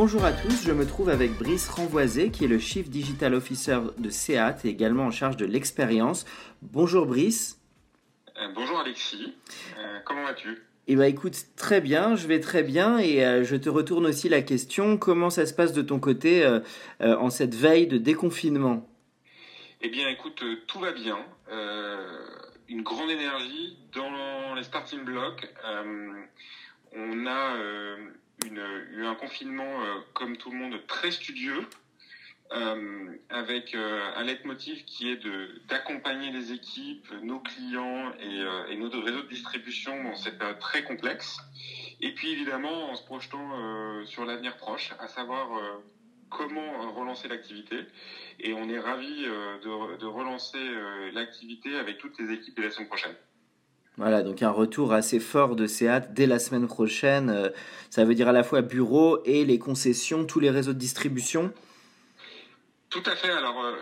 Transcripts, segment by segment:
Bonjour à tous, je me trouve avec Brice Renvoisé qui est le Chief Digital Officer de SEAT et également en charge de l'expérience. Bonjour Brice. Euh, bonjour Alexis, Euh, comment vas-tu? Eh bien écoute, très bien, je vais très bien et euh, je te retourne aussi la question, comment ça se passe de ton côté en cette veille de déconfinement? Eh bien écoute, tout va bien. Une grande énergie dans les starting blocks. Euh, on a euh, eu un confinement, euh, comme tout le monde, très studieux. euh, avec euh, un leitmotiv qui est d'accompagner les équipes, nos clients et, nos réseaux de distribution dans cette période très complexe. Et puis évidemment en se projetant sur l'avenir proche, à savoir comment relancer l'activité. Et on est ravi de, de relancer l'activité avec toutes les équipes dès la semaine prochaine. Voilà, donc un retour assez fort de SEAT dès la semaine prochaine. Euh, ça veut dire à la fois bureau et les concessions, tous les réseaux de distribution. Tout à fait. Alors, euh,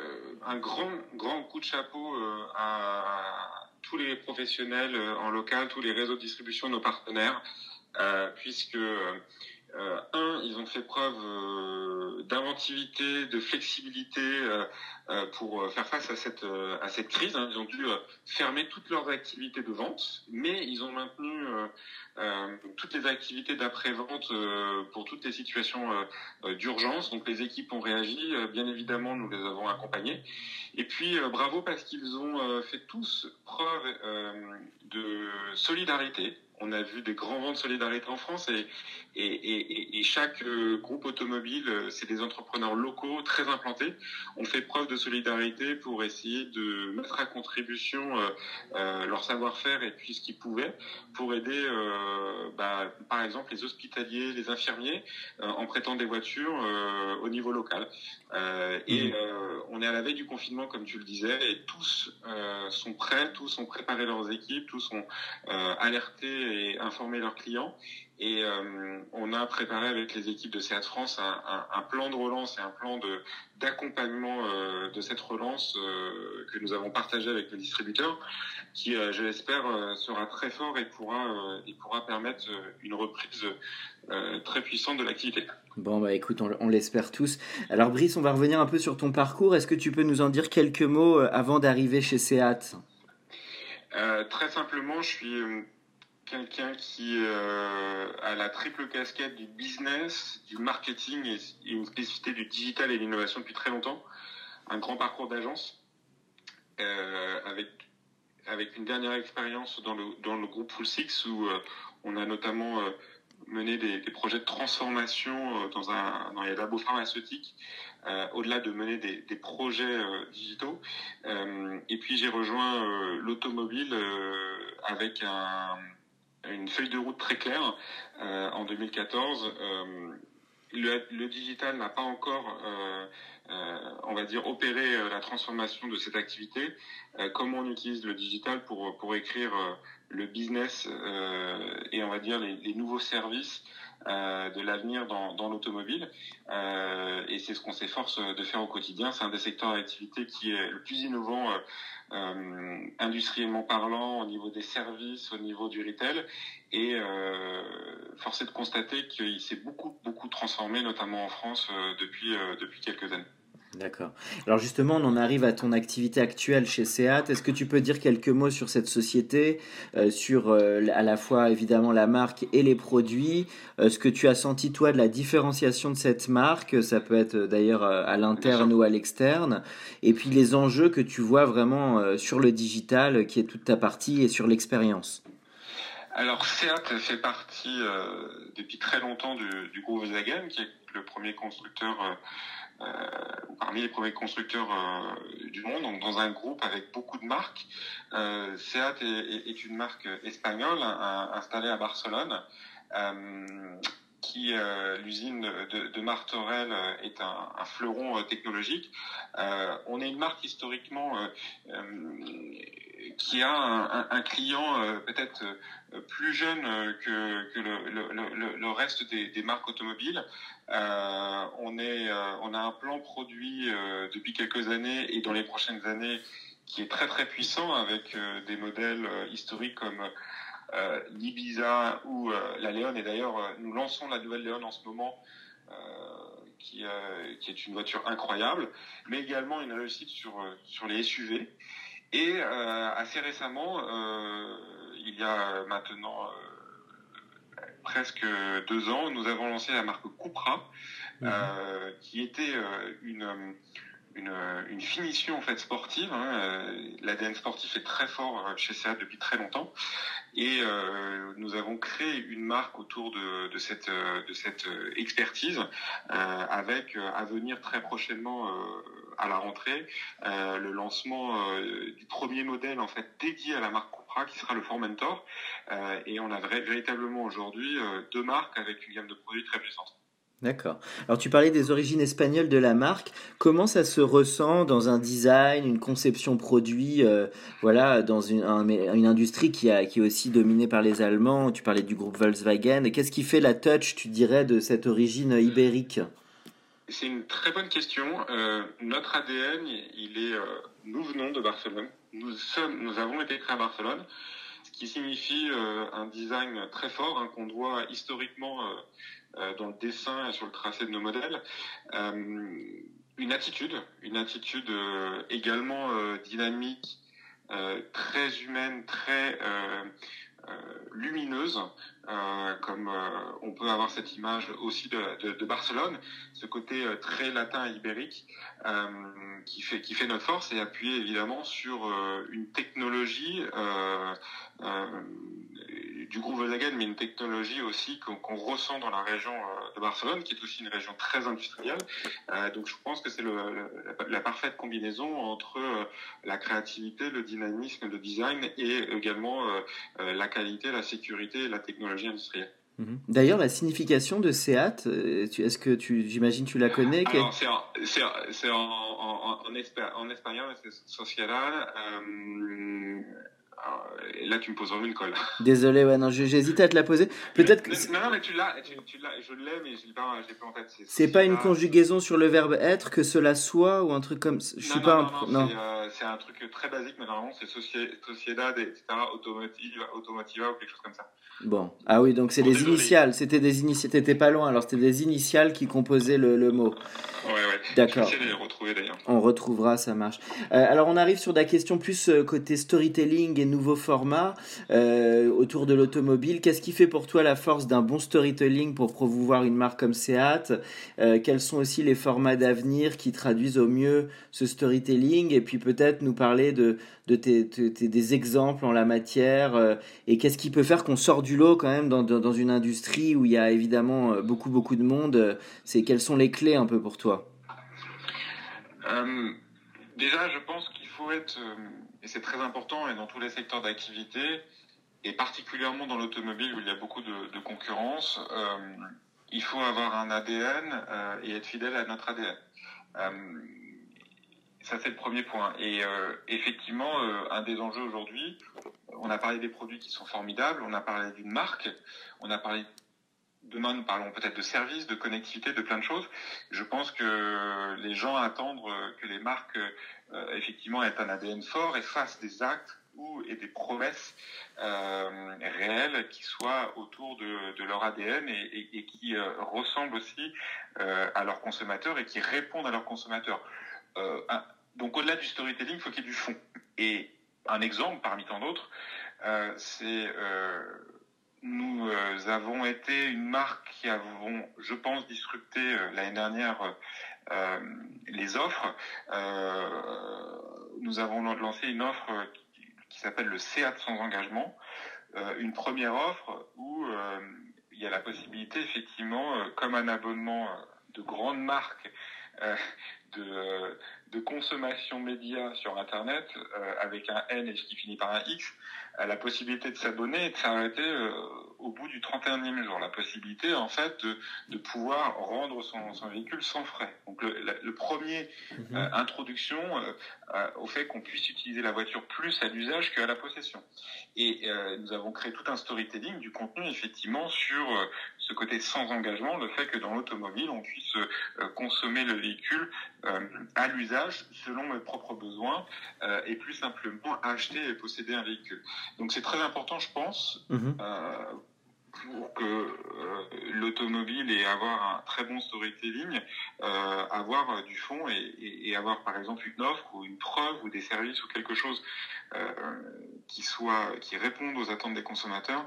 un grand, grand coup de chapeau euh, à tous les professionnels en local, tous les réseaux de distribution, nos partenaires, puisque, un, ils ont fait preuve d'inventivité, de flexibilité pour euh, faire face à cette, euh, à cette crise. hein. Ils ont dû euh, fermer toutes leurs activités de vente, mais ils ont maintenu euh, euh, toutes les activités d'après-vente euh, pour toutes les situations euh, euh, d'urgence. Donc les équipes ont réagi, euh, bien évidemment, nous les avons accompagnés. Et puis euh, bravo parce qu'ils ont euh, fait tous preuve euh, de solidarité. On a vu des grands vents de solidarité en France et, et, et, et chaque euh, groupe automobile, euh, c'est des entrepreneurs locaux très implantés, ont fait preuve de solidarité pour essayer de mettre à contribution euh, euh, leur savoir-faire et puis ce qu'ils pouvaient pour aider, euh, bah, par exemple, les hospitaliers, les infirmiers, en prêtant des voitures au niveau local. Euh, et euh, on est à la veille du confinement, comme tu le disais, et tous euh, sont prêts, tous ont préparé leurs équipes, tous ont alerté et informé leurs clients. Et on a préparé avec les équipes de Seat France un, plan de relance et un plan d'accompagnement de cette relance que nous avons partagé avec le distributeur, qui, je l'espère, sera très fort et pourra et pourra permettre une reprise très puissante de l'activité. Bon, bah écoute, on, on l'espère tous. Alors Brice, on va revenir un peu sur ton parcours. Est-ce que tu peux nous en dire quelques mots euh, avant d'arriver chez SEAT? Euh, très simplement, je suis euh, quelqu'un qui a la triple casquette du business, du marketing et, une spécificité du digital et de l'innovation depuis très longtemps. Un grand parcours d'agence avec une dernière expérience dans le groupe Full Six où on a notamment mené des, projets de transformation dans un dans les labos pharmaceutiques euh, au-delà de mener des, projets euh, digitaux. Euh, et puis j'ai rejoint l'automobile avec un, une feuille de route très claire en 2014. Euh, le, digital n'a pas encore, on va dire, opéré la transformation de cette activité. Comment on utilise le digital pour écrire le business et on va dire les nouveaux services euh, de l'avenir dans, dans l'automobile. Euh, et c'est ce qu'on s'efforce de faire au quotidien. C'est un des secteurs d'activité qui est le plus innovant euh, industriellement parlant, au niveau des services, au niveau du retail. Et euh, force est de constater qu'il s'est beaucoup, beaucoup transformé, notamment en France, depuis, depuis quelques années. D'accord. Alors justement, on en arrive à ton activité actuelle chez SEAT. Est-ce que tu peux dire quelques mots sur cette société, euh, sur euh, à la fois évidemment la marque et les produits, euh, ce que tu as senti toi de la différenciation de cette marque, ça peut être d'ailleurs à l'interne ou à l'externe, et puis les enjeux que tu vois vraiment sur le digital, qui est toute ta partie, et sur l'expérience. Alors Seat fait partie depuis très longtemps du, du, groupe Volkswagen, qui est le premier constructeur parmi les premiers constructeurs euh, du monde, donc dans un groupe avec beaucoup de marques. Euh, Seat est, une marque espagnole installée à Barcelone qui l'usine de, Martorell est un, fleuron technologique. on est une marque historiquement qui a un, client peut-être plus jeune que, le, reste des, marques automobiles. On, est, on a un plan produit depuis quelques années et dans les prochaines années qui est très très puissant avec des modèles historiques comme euh, l'Ibiza ou la Léon. Et d'ailleurs, nous lançons la nouvelle Léon en ce moment. Qui, est une voiture incroyable, mais également une réussite sur, sur les SUV. Et euh, assez récemment, euh, il y a maintenant euh, presque deux ans, nous avons lancé la marque Cupra, mhm. qui était une une, finition en fait sportive. Hein. L'ADN sportif est très fort chez Seat depuis très longtemps, et nous avons créé une marque autour de, de cette de cette expertise, avec à venir très prochainement à la rentrée euh, le lancement euh, du premier modèle en fait dédié à la marque Cupra qui sera le Formentor euh, et on a véritablement aujourd'hui deux marques avec une gamme de produits très puissante. D'accord. Alors tu parlais des origines espagnoles de la marque. Comment ça se ressent dans un design, une conception produit, voilà, dans une, une industrie qui, a, qui est aussi dominée par les Allemands? Tu parlais du groupe Volkswagen. Qu'est-ce qui fait la touch, tu dirais, de cette origine ibérique? C'est une très bonne question. Euh, notre ADN, il est, euh, nous venons de Barcelone. Nous sommes, nous avons été créés à Barcelone, ce qui signifie euh, un design très fort hein, qu'on doit historiquement dans le dessin et sur le tracé de nos modèles. une attitude, une attitude également dynamique, très humaine, très lumineuse, euh, comme euh, on peut avoir cette image aussi de, Barcelone, ce côté euh, très latin ibérique qui fait qui fait notre force et appuyé évidemment sur une technologie du groupe Volkswagen, mais une technologie aussi qu'on ressent dans la région euh, de Barcelone, qui est aussi une région très industrielle. Euh, donc je pense que c'est la, parfaite combinaison entre euh, la créativité, le dynamisme, le design et également la qualité, la sécurité et la technologie industrielle. Mhm. D'ailleurs, la signification de SEAT, est-ce que tu, j'imagine, tu la connais c'est en, en, en, en, espagnol, c'est Sociedad là, tu me poses une colle. Désolé, ouais, non, j'hésitais à te la poser. Peut-être que. Non, non, mais tu l'as, tu, l'as, je l'ai, mais je l'ai pas, pas en tête. C'est pas une conjugaison sur le verbe être, que cela soit, ou un truc comme. Je suis pas un. Non, euh, c'est un truc très basique, mais normalement, c'est Sociedad, etc., Automotiva, Automotiva ou quelque chose comme ça. Bon. Ah oui, donc c'est des initiales. C'était des initiales. T'étais pas loin, alors c'était des initiales qui composaient le, le mot. Ouais, ouais. D'accord. On retrouvera, ça marche. Euh, alors on arrive sur la question plus euh, côté storytelling et nouveaux formats euh, autour de l'automobile. Qu'est-ce qui fait pour toi la force d'un bon storytelling pour promouvoir une marque comme Seat euh, Quels sont aussi les formats d'avenir qui traduisent au mieux ce storytelling? Et puis peut-être nous parler de, tes, des exemples en la matière euh, et qu'est-ce qui peut faire qu'on sort du lot quand même dans, dans, une industrie où il y a évidemment beaucoup beaucoup de monde. C'est quelles sont les clés un peu pour toi? Déjà, je pense qu'il faut être et c'est très important et dans tous les secteurs d'activité, et particulièrement dans l'automobile où il y a beaucoup de, concurrence, euh, il faut avoir un ADN euh, et être fidèle à notre ADN. Euh, ça, c'est le premier point. Et effectivement, un des enjeux aujourd'hui, on a parlé des produits qui sont formidables, on a parlé d'une marque, on a parlé demain nous parlons peut-être de services, de connectivité, de plein de choses. Je pense que les gens attendent que les marques euh, effectivement aient un ADN fort et fassent des actes ou et des promesses euh, réelles qui soient autour de, leur ADN et, qui euh, ressemblent aussi à leurs consommateurs et qui répondent à leurs consommateurs. donc au-delà du storytelling, il faut qu'il y ait du fond. Et un exemple parmi tant d'autres, c'est nous euh, avons été une marque qui avons, je pense, disrupté euh, l'année dernière euh, les offres. nous avons lancé une offre qui, s'appelle le SEAT sans engagement. une première offre où il y a la possibilité, effectivement, comme un abonnement de grandes marques, de, de, consommation média sur Internet, avec un N et qui finit par un X, la possibilité de s'abonner et de s'arrêter euh, au bout du 31e jour. La possibilité, en fait, de, de pouvoir rendre son, son, véhicule sans frais. Donc, le, le premier mhm. euh, introduction euh, au fait qu'on puisse utiliser la voiture plus à l'usage qu'à la possession. Et nous avons créé tout un storytelling du contenu, effectivement, sur ce côté sans engagement, le fait que dans l'automobile, on puisse consommer le véhicule à l'usage selon mes propres besoins et plus simplement acheter et posséder un véhicule. Donc c'est très important, je pense, mhm. euh, pour que euh, l'automobile et avoir un très bon storytelling, euh, avoir du fond et, et, avoir par exemple une offre ou une preuve ou des services ou quelque chose qui soit qui réponde aux attentes des consommateurs,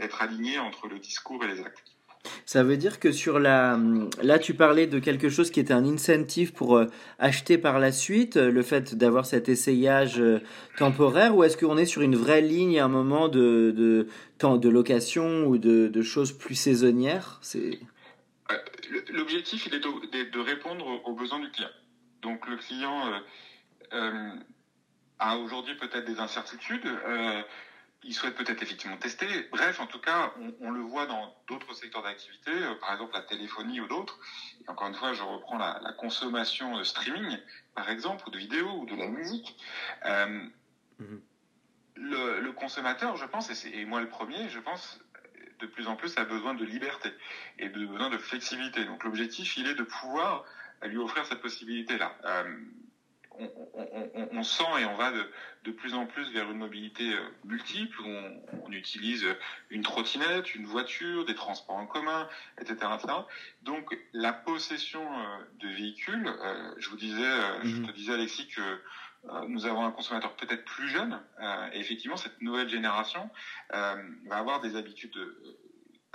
être aligné entre le discours et les actes. Ça veut dire que sur la... Là, tu parlais de quelque chose qui était un incentive pour euh, acheter par la suite, le fait d'avoir cet essayage euh, temporaire, ou est-ce qu'on est sur une vraie ligne à un moment de, de, de location ou de, de choses plus saisonnières? Euh, L'objectif, il est de, répondre aux besoins du client. Donc le client a aujourd'hui peut-être des incertitudes ils souhaitent peut-être effectivement tester. Bref, en tout cas, on, le voit dans d'autres secteurs d'activité, euh, par exemple la téléphonie ou d'autres. Et encore une fois, je reprends la, consommation de streaming, par exemple, ou de vidéos ou de la musique. Euh, mhm. le, consommateur, je pense, et, moi le premier, je pense, de plus en plus a besoin de liberté et de besoin de flexibilité. Donc l'objectif, il est de pouvoir lui offrir cette possibilité-là. Euh, on, sent et on va de, plus en plus vers une mobilité euh, multiple où on, utilise une trottinette, une voiture, des transports en commun, etc. Donc la possession euh, de véhicules, euh, je vous disais, je mhm. te disais Alexis que nous avons un consommateur peut-être plus jeune et effectivement cette nouvelle génération va avoir des habitudes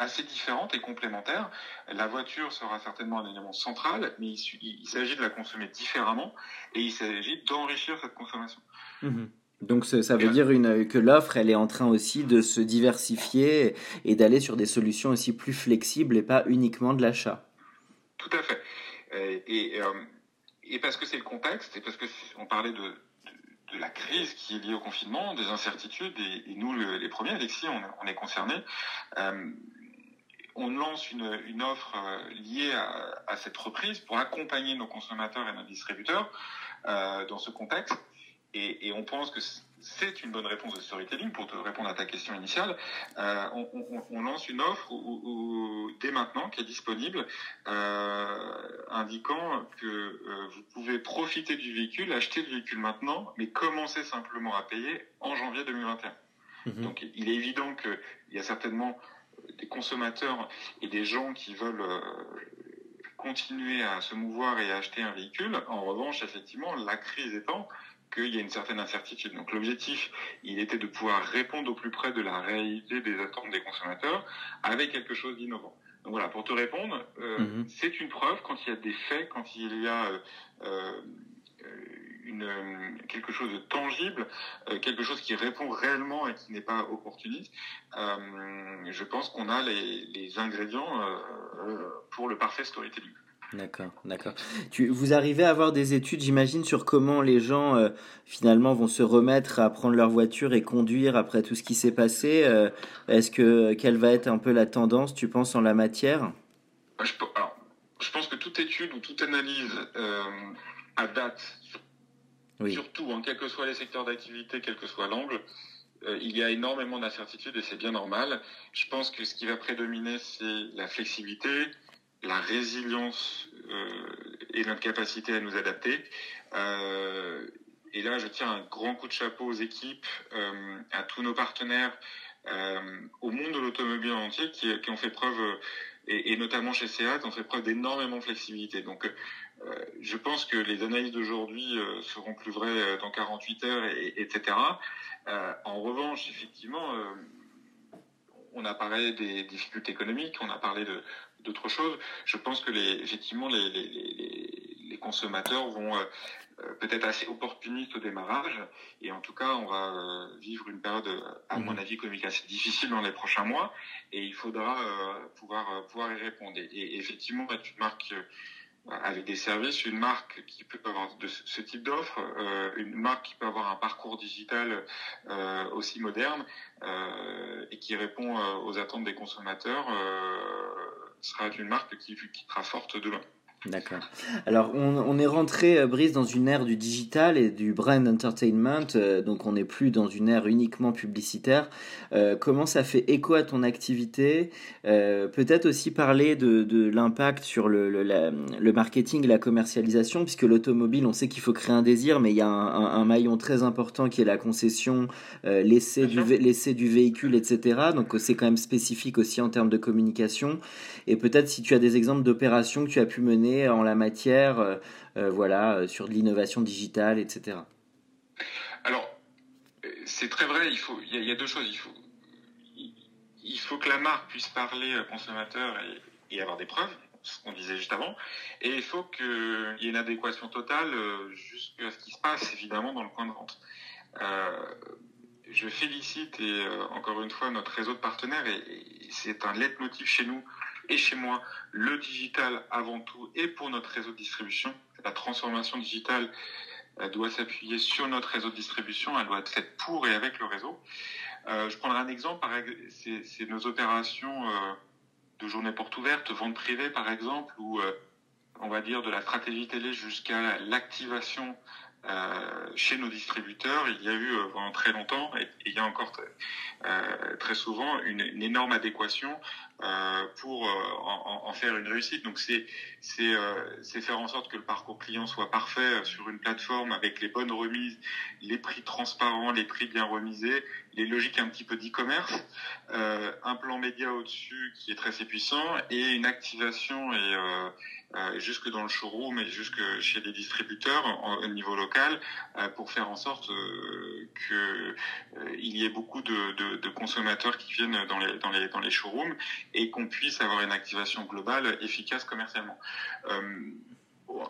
assez différentes et complémentaires. La voiture sera certainement un élément central, mais il, s'agit de la consommer différemment et il s'agit d'enrichir cette consommation. Mhm. Donc ça veut dire une, que l'offre, elle est en train aussi de se diversifier et d'aller sur des solutions aussi plus flexibles et pas uniquement de l'achat. Tout à fait. Et, et, euh, parce que c'est le contexte, et parce que on parlait de, de, la crise qui est liée au confinement, des incertitudes, et, nous les premiers, Alexis, on, est concernés. Euh, on lance une, offre euh, liée à, cette reprise pour accompagner nos consommateurs et nos distributeurs euh, dans ce contexte. Et, on pense que c'est une bonne réponse de storytelling pour te répondre à ta question initiale. Euh, on, lance une offre dès maintenant qui est disponible, indiquant que vous pouvez profiter du véhicule, acheter le véhicule maintenant, mais commencer simplement à payer en janvier 2021. Mhm. Donc il est évident qu'il y a certainement des consommateurs et des gens qui veulent euh, continuer à se mouvoir et à acheter un véhicule. En revanche, effectivement, la crise étant qu'il y a une certaine incertitude. Donc l'objectif, il était de pouvoir répondre au plus près de la réalité des attentes des consommateurs avec quelque chose d'innovant. Donc voilà, pour te répondre, euh, mhm. c'est une preuve quand il y a des faits, quand il y a euh, une, quelque chose de tangible, euh, quelque chose qui répond réellement et qui n'est pas opportuniste, euh, je pense qu'on a les, les ingrédients euh, pour le parfait storytelling. D'accord, d'accord. Tu, vous arrivez à avoir des études, j'imagine, sur comment les gens finalement vont se remettre à prendre leur voiture et conduire après tout ce qui s'est passé. Est-ce que quelle va être un peu la tendance, tu penses, en la matière? Je, alors, je pense que toute étude ou toute analyse à date Surtout, en hein, quels que soient les secteurs d'activité, quel que soit l'angle, euh, il y a énormément d'incertitudes et c'est bien normal. Je pense que ce qui va prédominer, c'est la flexibilité, la résilience euh, et notre capacité à nous adapter. Euh, et là, je tiens un grand coup de chapeau aux équipes, à tous nos partenaires, au monde de l'automobile entier qui, ont fait preuve, et, et, notamment chez SEAT, ont fait preuve d'énormément de flexibilité. Donc, je pense que les analyses d'aujourd'hui euh, seront plus vraies euh, dans 48 heures, et, etc. en revanche, effectivement, on a parlé des difficultés économiques, on a parlé d'autres choses. Je pense que les, effectivement, les, les, les, consommateurs vont peut-être assez opportunistes au démarrage. Et en tout cas, on va vivre une période, à mon mhm. avis, économique assez difficile dans les prochains mois. Et il faudra pouvoir, pouvoir y répondre. Et, effectivement, tu marques avec des services, une marque qui peut avoir de ce type d'offre, euh, une marque qui peut avoir un parcours digital euh, aussi moderne euh, et qui répond aux attentes des consommateurs sera une marque qui, qui sera forte demain. D'accord. Alors, on, est rentré, euh, Brice, dans une ère du digital et du brand entertainment, euh, donc on n'est plus dans une ère uniquement publicitaire. Euh, comment ça fait écho à ton activité? Peut-être aussi parler de, l'impact sur le, le, marketing et la commercialisation, puisque l'automobile, on sait qu'il faut créer un désir, mais il y a un, maillon très important qui est la concession, l'essai du, du véhicule, etc. Donc c'est quand même spécifique aussi en termes de communication. Et peut-être si tu as des exemples d'opérations que tu as pu mener en la matière, euh, euh, voilà, euh, sur de l'innovation digitale, etc. Alors, c'est très vrai. Il y, a deux choses. Il faut, il que la marque puisse parler au consommateur et, avoir des preuves, ce qu'on disait juste avant. Et il faut qu'il y ait une adéquation totale jusqu'à ce qui se passe, évidemment, dans le point de vente. je félicite et encore une fois notre réseau de partenaires et, c'est un leitmotiv chez nous et chez moi, le digital avant tout et pour notre réseau de distribution. La transformation digitale doit s'appuyer sur notre réseau de distribution, elle doit être faite pour et avec le réseau. Euh, je prendrai un exemple, c'est nos opérations euh, de journée porte ouverte, vente privée par exemple, ou euh, on va dire de la stratégie télé jusqu'à l'activation chez nos distributeurs, il y a eu euh, pendant très longtemps, et, il y a encore euh, très souvent, une, une énorme adéquation euh, pour en, en, faire une réussite. Donc c'est c'est c'est faire en sorte que le parcours client soit parfait sur une plateforme avec les bonnes remises, les prix transparents, les prix bien remisés, les logiques un petit peu d'e-commerce, un plan média au-dessus qui est très puissant et une activation et euh, jusque dans le showroom et jusque chez les distributeurs au niveau local euh, pour faire en sorte euh, que il y ait beaucoup de, consommateurs qui viennent dans les dans les dans les showrooms et qu'on puisse avoir une activation globale efficace commercialement.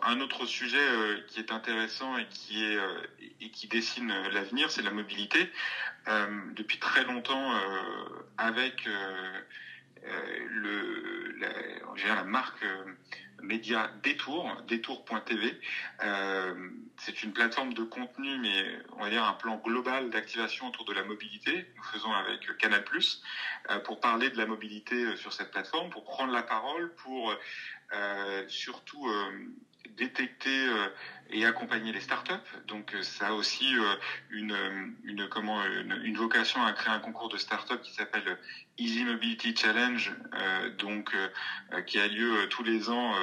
Un autre sujet qui est intéressant et qui est et qui dessine l'avenir, c'est la mobilité. depuis très longtemps, avec le la marque média Détour, détour.tv. Euh, c'est une plateforme de contenu, mais on va dire un plan global d'activation autour de la mobilité. Nous faisons avec Canal+, euh, pour parler de la mobilité euh, sur cette plateforme, pour prendre la parole, pour surtout détecter et accompagner les startups. Donc ça a aussi une, une, comment, une, vocation à créer un concours de startups qui s'appelle Easy Mobility Challenge, donc qui a lieu tous les ans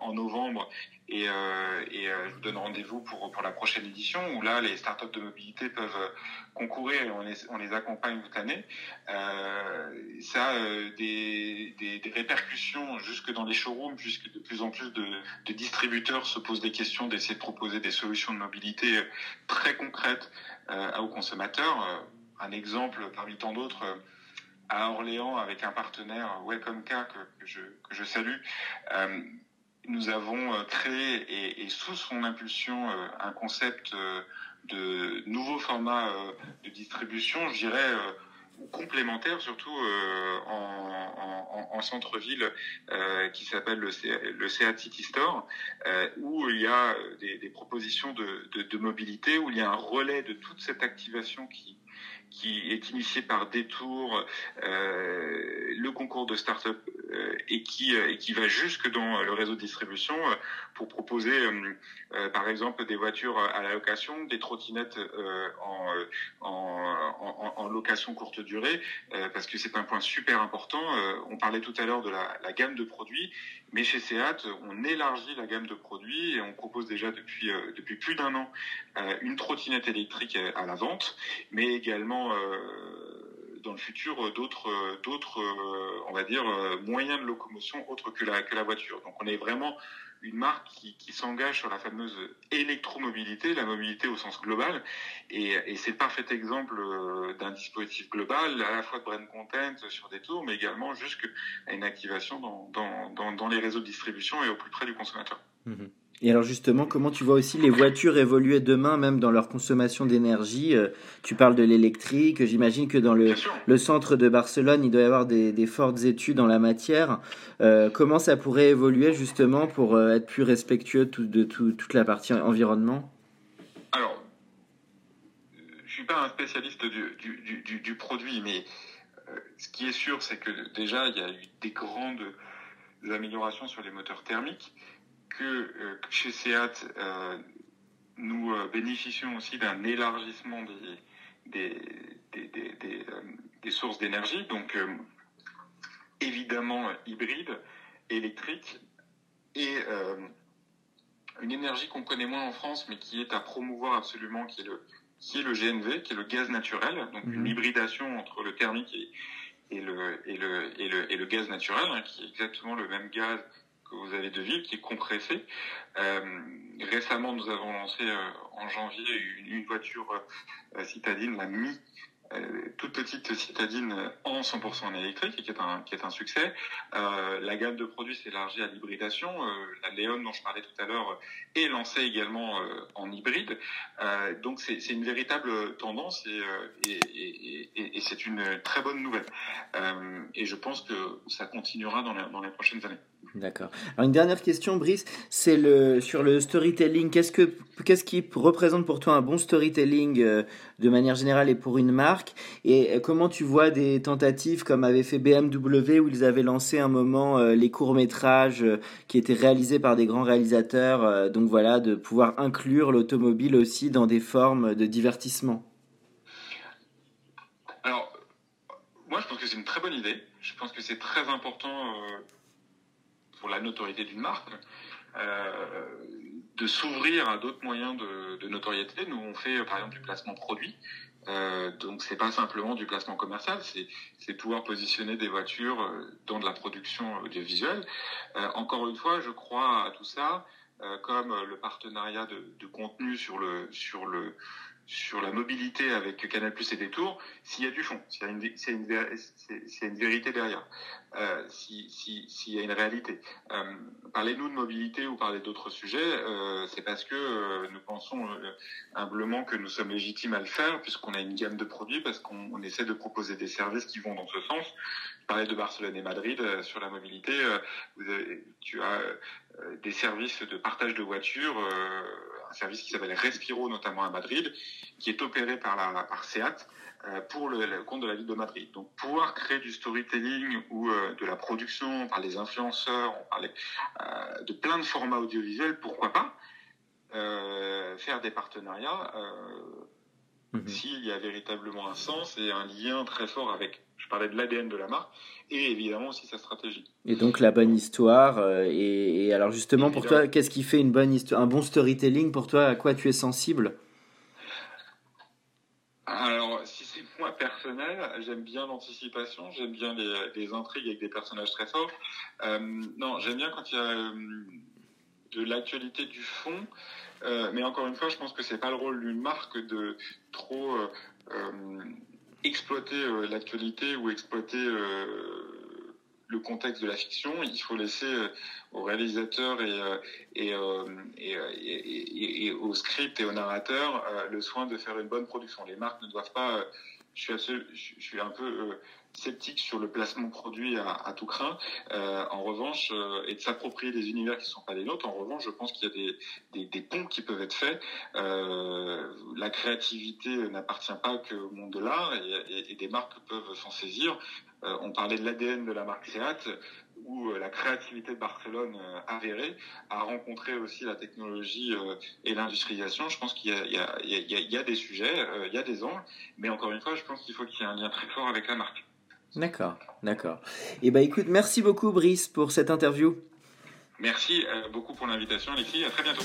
en novembre et, euh, euh, je vous donne rendez-vous pour, la prochaine édition où là, les startups de mobilité peuvent euh, concourir et on les, accompagne toute l'année. Euh, ça a euh, des, des, répercussions jusque dans les showrooms, puisque de plus en plus de, de distributeurs se posent des questions d'essayer de proposer des solutions de mobilité très concrètes aux consommateurs. Un exemple parmi tant d'autres à Orléans avec un partenaire Welcome Car que, je, que je salue. Euh, nous avons euh, créé et, et, sous son impulsion euh, un concept euh, de nouveau format de distribution, je dirais complémentaire, surtout en, en, en centre-ville, qui s'appelle le, le Seat City Store, où il y a des, propositions de, de, mobilité, où il y a un relais de toute cette activation qui, qui est initié par Détour, euh, le concours de start-up euh, et qui euh, et qui va jusque dans le réseau de distribution pour proposer par exemple des voitures à la location, des trottinettes en, en, en, location courte durée parce que c'est un point super important. on parlait tout à l'heure de la, gamme de produits, mais chez Seat, on élargit la gamme de produits et on propose déjà depuis depuis plus d'un an une trottinette électrique à la vente, mais également dans le futur d'autres d'autres on va dire moyens de locomotion autres que la que la voiture. Donc on est vraiment une marque qui, s'engage sur la fameuse électromobilité, la mobilité au sens global, et, c'est le parfait exemple d'un dispositif global, à la fois de brand content sur des tours, mais également jusqu'à une activation dans, les réseaux de distribution et au plus près du consommateur. Mmh Et alors justement, comment tu vois aussi les voitures évoluer demain, même dans leur consommation d'énergie? Euh, Tu parles de l'électrique, j'imagine que dans le, le, centre de Barcelone, il doit y avoir des, des fortes études en la matière. Euh, comment ça pourrait évoluer justement pour euh, être plus respectueux de, toute la partie environnement? Alors, je suis pas un spécialiste du, du, du, du produit, mais ce qui est sûr, c'est que déjà, il y a eu des grandes améliorations sur les moteurs thermiques que euh, chez SEAT, euh, nous euh, bénéficions aussi d'un élargissement des, des, sources d'énergie, donc évidemment hybride, électrique, et une énergie qu'on connaît moins en France, mais qui est à promouvoir absolument, qui est le, qui est le GNV, qui est le gaz naturel, donc une mhm. hybridation entre le thermique et, le, et, le, et, le, et le gaz naturel, hein, qui est exactement le même gaz vous avez de ville qui est compressé. Euh, récemment, nous avons lancé euh, en janvier une, voiture euh, citadine, la Mi, toute petite citadine en 100% en électrique, qui est un, qui est un succès. la gamme de produits s'élargit à l'hybridation. la Léon, dont je parlais tout à l'heure, est lancée également en hybride. donc c'est une véritable tendance et, et c'est une très bonne nouvelle. et je pense que ça continuera dans dans les prochaines années. D'accord. Alors une dernière question, Brice, c'est le sur le storytelling. Qu'est-ce que qu'est-ce qui représente pour toi un bon storytelling euh, de manière générale et pour une marque? Et euh, comment tu vois des tentatives comme avait fait BMW où ils avaient lancé un moment euh, les courts métrages qui étaient réalisés par des grands réalisateurs. donc voilà, de pouvoir inclure l'automobile aussi dans des formes de divertissement? Alors moi, je pense que c'est une très bonne idée. Je pense que c'est très important pour la notoriété d'une marque, euh, de s'ouvrir à d'autres moyens de, notoriété. Nous, on fait par exemple du placement produit. Euh, donc c'est pas simplement du placement commercial, c'est pouvoir positionner des voitures euh, dans de la production audiovisuelle. Euh, encore une fois, je crois à tout ça comme le partenariat de, contenu sur le sur le sur la mobilité avec Canal Plus et Détour, s'il y a du fond, s'il y a une, une, une, vérité derrière, euh, s'il si, y a une réalité. Euh, Parlez-nous de mobilité ou parler d'autres sujets, euh, c'est parce que euh, nous pensons euh, humblement que nous sommes légitimes à le faire, puisqu'on a une gamme de produits, parce qu'on essaie de proposer des services qui vont dans ce sens. Je parlais de Barcelone et Madrid euh, sur la mobilité. Avez, tu as des services de partage de voitures un service qui s'appelle Respiro, notamment à Madrid, qui est opéré par, la, par SEAT pour le, compte de la ville de Madrid. Donc pouvoir créer du storytelling ou euh, de la production par les influenceurs, on parlait euh, de plein de formats audiovisuels, pourquoi pas faire des partenariats mhm. s'il y a véritablement un sens et un lien très fort avec, je parlais de l'ADN de la marque, et évidemment aussi sa stratégie. Et donc la bonne histoire. Euh, et, alors justement, pour toi, qu'est-ce qui fait une bonne histoire, un bon storytelling Pour toi, à quoi tu es sensible? Alors, si moi personnel, j'aime bien l'anticipation, j'aime bien les, intrigues avec des personnages très forts. Euh, non, j'aime bien quand il y a euh, de l'actualité du fond. mais encore une fois, je pense que c'est pas le rôle d'une marque de trop exploiter euh, l'actualité ou exploiter euh, le contexte de la fiction, il faut laisser euh, aux réalisateurs et, et, et, et, au script et au narrateur le soin de faire une bonne production. Les marques ne doivent pas. je suis, un peu sceptique sur le placement produit à, tout craint. Euh, en revanche, euh, et de s'approprier des univers qui ne sont pas les nôtres. En revanche, je pense qu'il y a des, des, ponts qui peuvent être faits. Euh, la créativité n'appartient pas qu'au monde de l'art et, des marques peuvent s'en saisir. Euh, on parlait de l'ADN de la marque Seat où la créativité de Barcelone avérée a rencontré aussi la technologie et l'industrialisation. Je pense qu'il y, y, y, y, a des sujets, il y a des angles, mais encore une fois, je pense qu'il faut qu'il y ait un lien très fort avec la marque. D'accord, d'accord. Et eh ben écoute, merci beaucoup Brice pour cette interview. Merci euh, beaucoup pour l'invitation Alexis, à très bientôt.